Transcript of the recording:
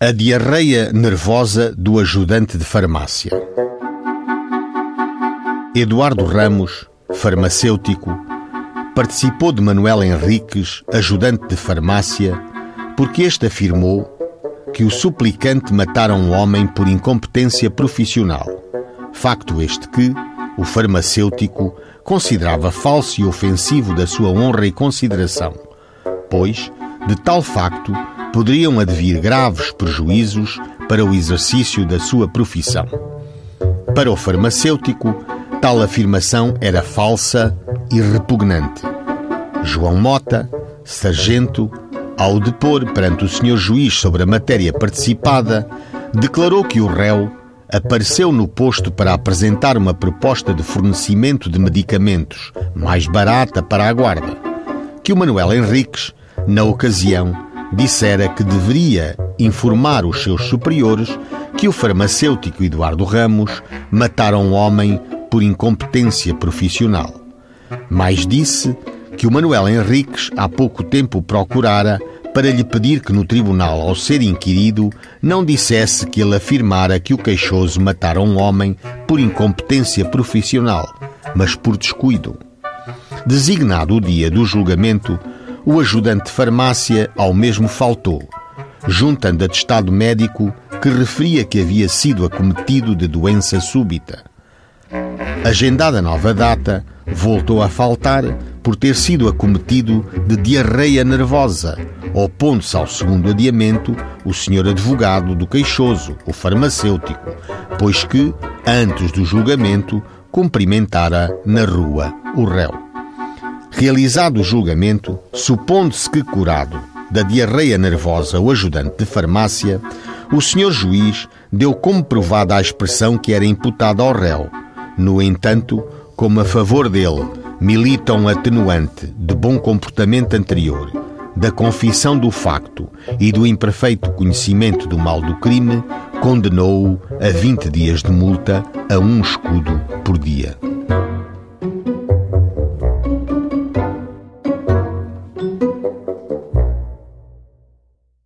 A diarreia nervosa do ajudante de farmácia. Eduardo Ramos, farmacêutico, participou de Manuel Henriques, ajudante de farmácia, porque este afirmou que o suplicante matara um homem por incompetência profissional. Facto este que o farmacêutico considerava falso e ofensivo da sua honra e consideração, pois, de tal facto, poderiam advir graves prejuízos para o exercício da sua profissão. Para o farmacêutico, tal afirmação era falsa e repugnante. João Mota, sargento, ao depor perante o senhor juiz sobre a matéria participada, declarou que o réu apareceu no posto para apresentar uma proposta de fornecimento de medicamentos mais barata para a guarda, que o Manuel Henriques, na ocasião, dissera que deveria informar os seus superiores que o farmacêutico Eduardo Ramos matara um homem por incompetência profissional. Mais disse que o Manuel Henriques há pouco tempo procurara para lhe pedir que no tribunal, ao ser inquirido, não dissesse que ele afirmara que o queixoso matara um homem por incompetência profissional, mas por descuido. Designado o dia do julgamento, o ajudante de farmácia ao mesmo faltou, juntando atestado médico que referia que havia sido acometido de doença súbita. Agendada nova data, voltou a faltar por ter sido acometido de diarreia nervosa, opondo-se ao segundo adiamento o senhor advogado do queixoso, o farmacêutico, pois que, antes do julgamento, cumprimentara na rua o réu. Realizado o julgamento, supondo-se que curado da diarreia nervosa o ajudante de farmácia, o senhor juiz deu como provada a expressão que era imputada ao réu. No entanto, como a favor dele milita um atenuante de bom comportamento anterior, da confissão do facto e do imperfeito conhecimento do mal do crime, condenou-o a 20 dias de multa a um escudo por dia.